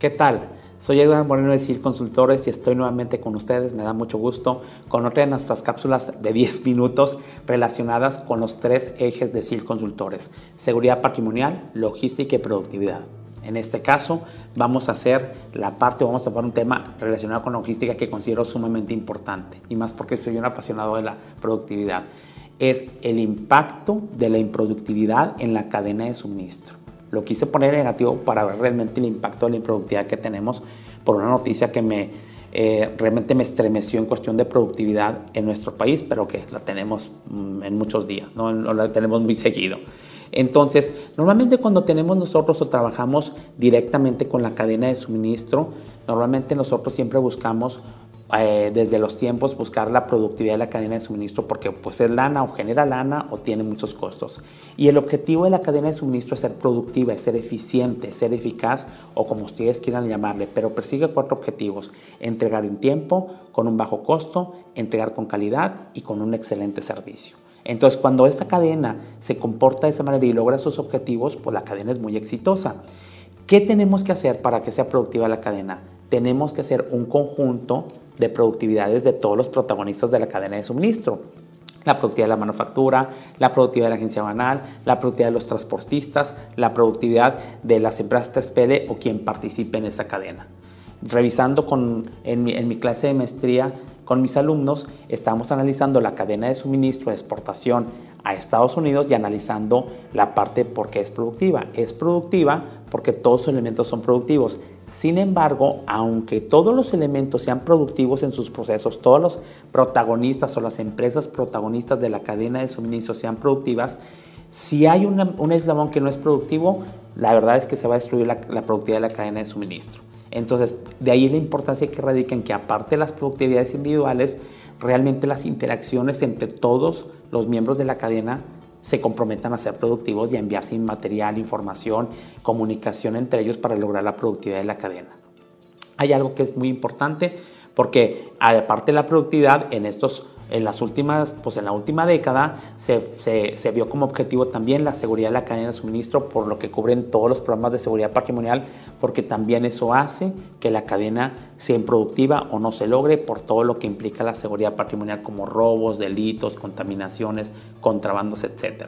¿Qué tal? Soy Edgar Moreno de SIL Consultores y estoy nuevamente con ustedes. Me da mucho gusto con otra de nuestras cápsulas de 10 minutos relacionadas con los tres ejes de SIL Consultores: seguridad patrimonial, logística y productividad. En este caso, vamos a hacer la parte, vamos a tomar un tema relacionado con logística que considero sumamente importante y más porque soy un apasionado de la productividad. Es el impacto de la improductividad en la cadena de suministro. Lo quise poner negativo para ver realmente el impacto de la improductividad que tenemos por una noticia que me eh, realmente me estremeció en cuestión de productividad en nuestro país, pero que la tenemos mm, en muchos días, no la tenemos muy seguido. Entonces, normalmente cuando tenemos nosotros o trabajamos directamente con la cadena de suministro, normalmente nosotros siempre buscamos eh, desde los tiempos buscar la productividad de la cadena de suministro porque pues es lana o genera lana o tiene muchos costos. Y el objetivo de la cadena de suministro es ser productiva, es ser eficiente, ser eficaz o como ustedes quieran llamarle, pero persigue cuatro objetivos. Entregar en tiempo, con un bajo costo, entregar con calidad y con un excelente servicio. Entonces, cuando esta cadena se comporta de esa manera y logra sus objetivos, pues la cadena es muy exitosa. ¿Qué tenemos que hacer para que sea productiva la cadena? Tenemos que hacer un conjunto de productividades de todos los protagonistas de la cadena de suministro. La productividad de la manufactura, la productividad de la agencia banal, la productividad de los transportistas, la productividad de las empresas TSPL o quien participe en esa cadena. Revisando con, en mi clase de maestría con mis alumnos, estamos analizando la cadena de suministro de exportación a Estados Unidos y analizando la parte por qué es productiva. Es productiva porque todos sus elementos son productivos. Sin embargo, aunque todos los elementos sean productivos en sus procesos, todos los protagonistas o las empresas protagonistas de la cadena de suministro sean productivas, si hay un eslabón que no es productivo, la verdad es que se va a destruir la, productividad de la cadena de suministro. Entonces, de ahí la importancia que radica en que aparte de las productividades individuales, realmente las interacciones entre todos los miembros de la cadena se comprometan a ser productivos y a enviarse material, información, comunicación entre ellos para lograr la productividad de la cadena. Hay algo que es muy importante porque aparte de la productividad en estos en las últimas, pues en la última década se, se, vio como objetivo también la seguridad de la cadena de suministro, por lo que cubren todos los programas de seguridad patrimonial, porque también eso hace que la cadena sea improductiva o no se logre por todo lo que implica la seguridad patrimonial, como robos, delitos, contaminaciones, contrabandos, etc.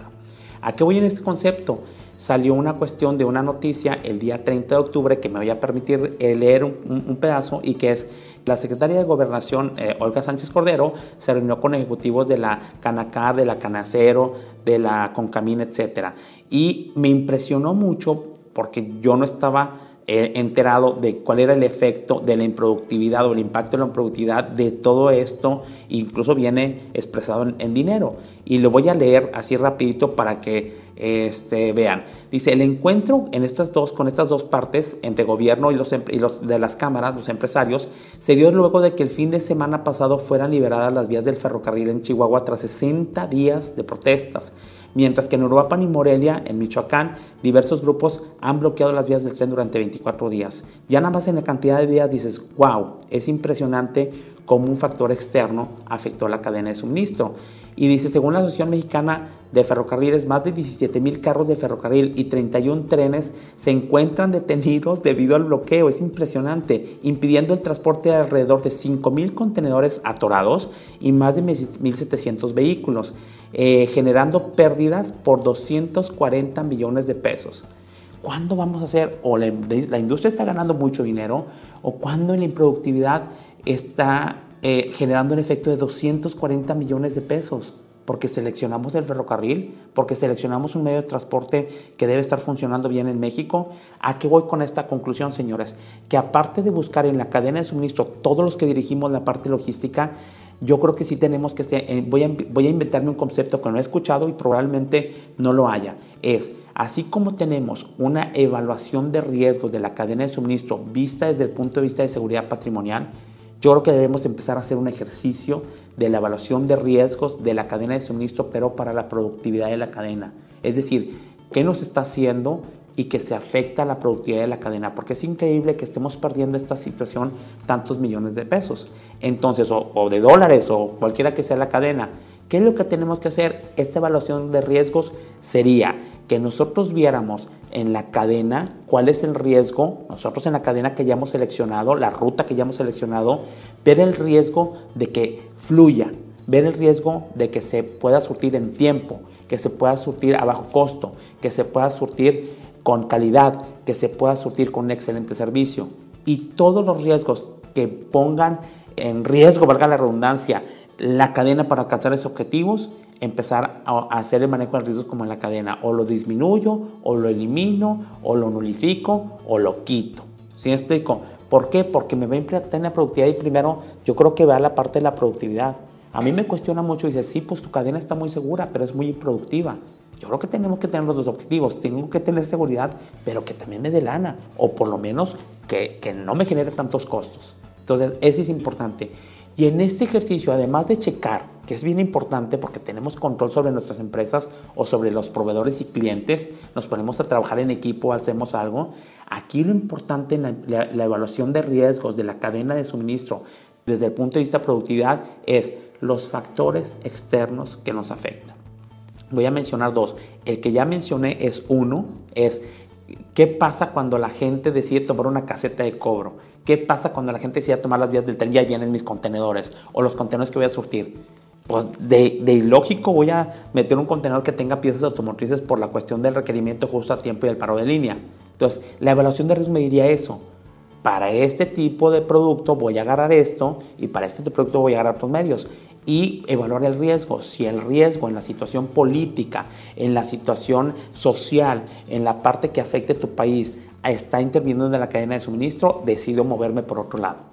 ¿A qué voy en este concepto? Salió una cuestión de una noticia el día 30 de octubre que me voy a permitir leer un, pedazo y que es la secretaria de Gobernación, eh, Olga Sánchez Cordero, se reunió con ejecutivos de la Canacar, de la Canacero, de la Concamina, etc. Y me impresionó mucho porque yo no estaba eh, enterado de cuál era el efecto de la improductividad o el impacto de la improductividad de todo esto, incluso viene expresado en, en dinero. Y lo voy a leer así rapidito para que este, vean, dice, el encuentro en estas dos, con estas dos partes, entre gobierno y los, y los de las cámaras, los empresarios, se dio luego de que el fin de semana pasado fueran liberadas las vías del ferrocarril en Chihuahua tras 60 días de protestas. Mientras que en Uruapan y Morelia, en Michoacán, diversos grupos han bloqueado las vías del tren durante 24 días. Ya nada más en la cantidad de días dices, wow, es impresionante cómo un factor externo afectó la cadena de suministro. Y dice, según la Asociación Mexicana de Ferrocarriles, más de 17 mil carros de ferrocarril y 31 trenes se encuentran detenidos debido al bloqueo. Es impresionante, impidiendo el transporte de alrededor de 5 mil contenedores atorados y más de 1.700 vehículos, eh, generando pérdidas por 240 millones de pesos. ¿Cuándo vamos a hacer? O la, la industria está ganando mucho dinero, o cuándo la improductividad está eh, generando un efecto de 240 millones de pesos, porque seleccionamos el ferrocarril, porque seleccionamos un medio de transporte que debe estar funcionando bien en México. ¿A qué voy con esta conclusión, señores? Que aparte de buscar en la cadena de suministro todos los que dirigimos la parte logística, yo creo que sí tenemos que, eh, voy a, voy a inventarme un concepto que no he escuchado y probablemente no lo haya. Es, así como tenemos una evaluación de riesgos de la cadena de suministro vista desde el punto de vista de seguridad patrimonial, yo creo que debemos empezar a hacer un ejercicio de la evaluación de riesgos de la cadena de suministro, pero para la productividad de la cadena. Es decir, ¿qué nos está haciendo y que se afecta a la productividad de la cadena? Porque es increíble que estemos perdiendo esta situación tantos millones de pesos. Entonces, o, o de dólares o cualquiera que sea la cadena. ¿Qué es lo que tenemos que hacer? Esta evaluación de riesgos sería que nosotros viéramos en la cadena cuál es el riesgo, nosotros en la cadena que ya hemos seleccionado, la ruta que ya hemos seleccionado, ver el riesgo de que fluya, ver el riesgo de que se pueda surtir en tiempo, que se pueda surtir a bajo costo, que se pueda surtir con calidad, que se pueda surtir con un excelente servicio. Y todos los riesgos que pongan en riesgo, valga la redundancia, la cadena para alcanzar esos objetivos, empezar a hacer el manejo de riesgos como en la cadena. O lo disminuyo, o lo elimino, o lo nulifico, o lo quito. ¿Sí me explico? ¿Por qué? Porque me va a impactar en la productividad y primero yo creo que va a la parte de la productividad. A mí me cuestiona mucho y dice, sí, pues tu cadena está muy segura, pero es muy improductiva. Yo creo que tenemos que tener los dos objetivos. Tengo que tener seguridad, pero que también me dé lana. O por lo menos que, que no me genere tantos costos. Entonces, eso es importante. Y en este ejercicio, además de checar, que es bien importante porque tenemos control sobre nuestras empresas o sobre los proveedores y clientes, nos ponemos a trabajar en equipo, hacemos algo, aquí lo importante en la, la evaluación de riesgos de la cadena de suministro desde el punto de vista de productividad es los factores externos que nos afectan. Voy a mencionar dos. El que ya mencioné es uno, es qué pasa cuando la gente decide tomar una caseta de cobro. ¿Qué pasa cuando la gente decide tomar las vías del tren? Ya vienen mis contenedores o los contenedores que voy a surtir. Pues de, de ilógico voy a meter un contenedor que tenga piezas automotrices por la cuestión del requerimiento justo a tiempo y el paro de línea. Entonces, la evaluación de riesgo me diría eso. Para este tipo de producto voy a agarrar esto y para este producto voy a agarrar otros medios y evaluar el riesgo. Si el riesgo en la situación política, en la situación social, en la parte que afecte tu país, está interviniendo en la cadena de suministro, decido moverme por otro lado.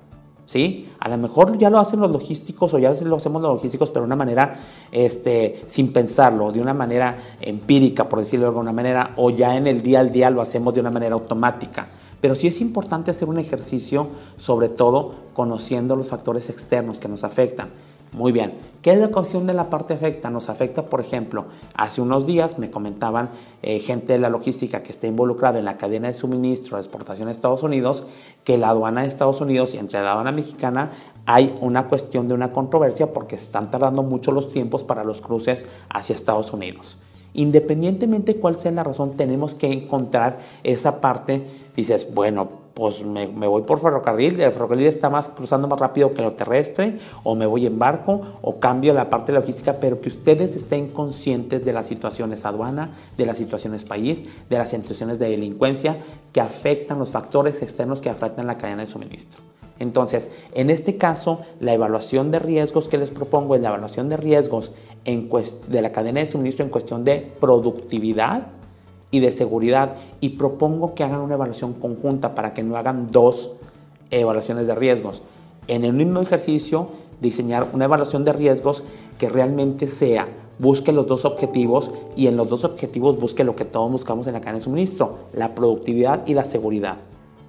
¿Sí? A lo mejor ya lo hacen los logísticos o ya lo hacemos los logísticos, pero de una manera este, sin pensarlo, de una manera empírica, por decirlo de alguna manera, o ya en el día al día lo hacemos de una manera automática. Pero sí es importante hacer un ejercicio, sobre todo conociendo los factores externos que nos afectan. Muy bien, ¿qué es la cuestión de la parte afecta? Nos afecta, por ejemplo, hace unos días me comentaban eh, gente de la logística que está involucrada en la cadena de suministro de exportación a Estados Unidos, que la aduana de Estados Unidos y entre la aduana mexicana hay una cuestión de una controversia porque están tardando mucho los tiempos para los cruces hacia Estados Unidos. Independientemente cuál sea la razón, tenemos que encontrar esa parte. Dices, bueno, pues me, voy por ferrocarril, el ferrocarril está más cruzando más rápido que lo terrestre, o me voy en barco, o cambio la parte logística, pero que ustedes estén conscientes de las situaciones aduana, de las situaciones país, de las situaciones de delincuencia que afectan los factores externos que afectan la cadena de suministro. Entonces, en este caso, la evaluación de riesgos que les propongo es la evaluación de riesgos en de la cadena de suministro en cuestión de productividad, y de seguridad y propongo que hagan una evaluación conjunta para que no hagan dos evaluaciones de riesgos. En el mismo ejercicio, diseñar una evaluación de riesgos que realmente sea, busque los dos objetivos y en los dos objetivos busque lo que todos buscamos en la cadena de suministro, la productividad y la seguridad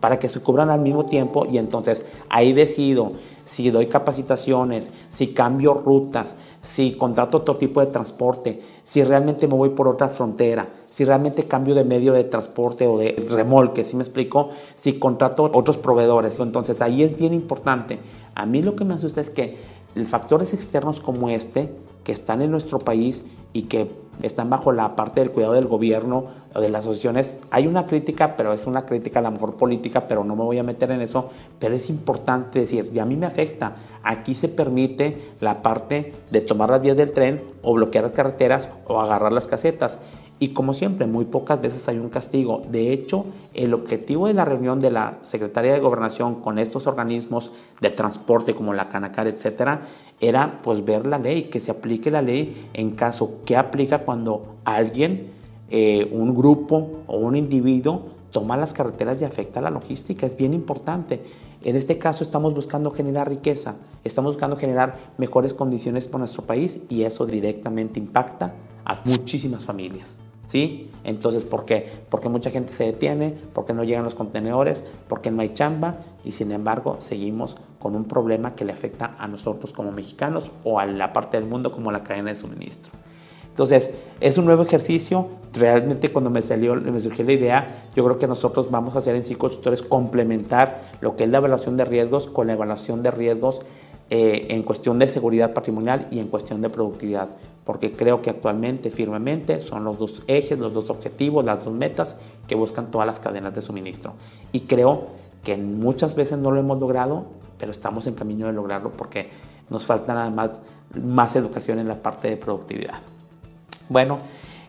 para que se cubran al mismo tiempo y entonces ahí decido si doy capacitaciones, si cambio rutas, si contrato otro tipo de transporte, si realmente me voy por otra frontera, si realmente cambio de medio de transporte o de remolque, si me explico, si contrato otros proveedores. Entonces ahí es bien importante. A mí lo que me asusta es que factores externos como este, que están en nuestro país y que están bajo la parte del cuidado del gobierno o de las asociaciones. Hay una crítica, pero es una crítica a lo mejor política, pero no me voy a meter en eso. Pero es importante decir, y a mí me afecta. Aquí se permite la parte de tomar las vías del tren o bloquear las carreteras o agarrar las casetas. Y como siempre, muy pocas veces hay un castigo. De hecho, el objetivo de la reunión de la Secretaría de Gobernación con estos organismos de transporte como la Canacar, etcétera, era pues ver la ley, que se aplique la ley en caso que aplica cuando alguien, eh, un grupo o un individuo toma las carreteras y afecta la logística. Es bien importante. En este caso estamos buscando generar riqueza, estamos buscando generar mejores condiciones para nuestro país y eso directamente impacta a muchísimas familias. ¿Sí? Entonces, ¿por qué? Porque mucha gente se detiene, porque no llegan los contenedores, porque no hay chamba y sin embargo seguimos con un problema que le afecta a nosotros como mexicanos o a la parte del mundo como la cadena de suministro. Entonces, es un nuevo ejercicio. Realmente cuando me salió, me surgió la idea, yo creo que nosotros vamos a hacer en consultores complementar lo que es la evaluación de riesgos con la evaluación de riesgos eh, en cuestión de seguridad patrimonial y en cuestión de productividad porque creo que actualmente, firmemente, son los dos ejes, los dos objetivos, las dos metas que buscan todas las cadenas de suministro. Y creo que muchas veces no lo hemos logrado, pero estamos en camino de lograrlo porque nos falta nada más más educación en la parte de productividad. Bueno,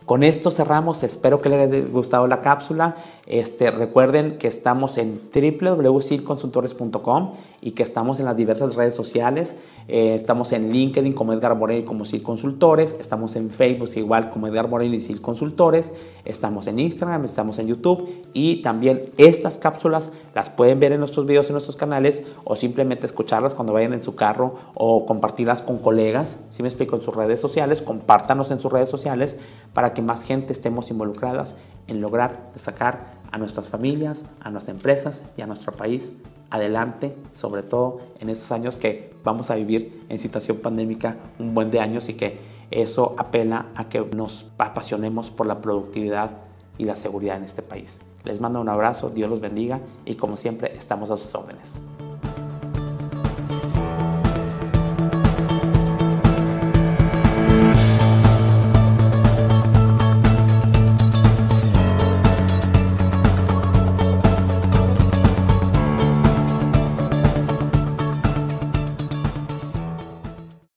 con esto cerramos, espero que les haya gustado la cápsula. Este, recuerden que estamos en www.circonsultores.com y que estamos en las diversas redes sociales. Eh, estamos en LinkedIn como Edgar Morel como CIL Consultores, estamos en Facebook igual como Edgar Morel y CIL Consultores, estamos en Instagram, estamos en YouTube y también estas cápsulas las pueden ver en nuestros videos en nuestros canales o simplemente escucharlas cuando vayan en su carro o compartirlas con colegas, si me explico, en sus redes sociales, compártanos en sus redes sociales para que más gente estemos involucradas en lograr sacar a nuestras familias, a nuestras empresas y a nuestro país adelante, sobre todo en estos años que vamos a vivir en situación pandémica un buen de años y que eso apela a que nos apasionemos por la productividad y la seguridad en este país. Les mando un abrazo, Dios los bendiga y como siempre estamos a sus órdenes.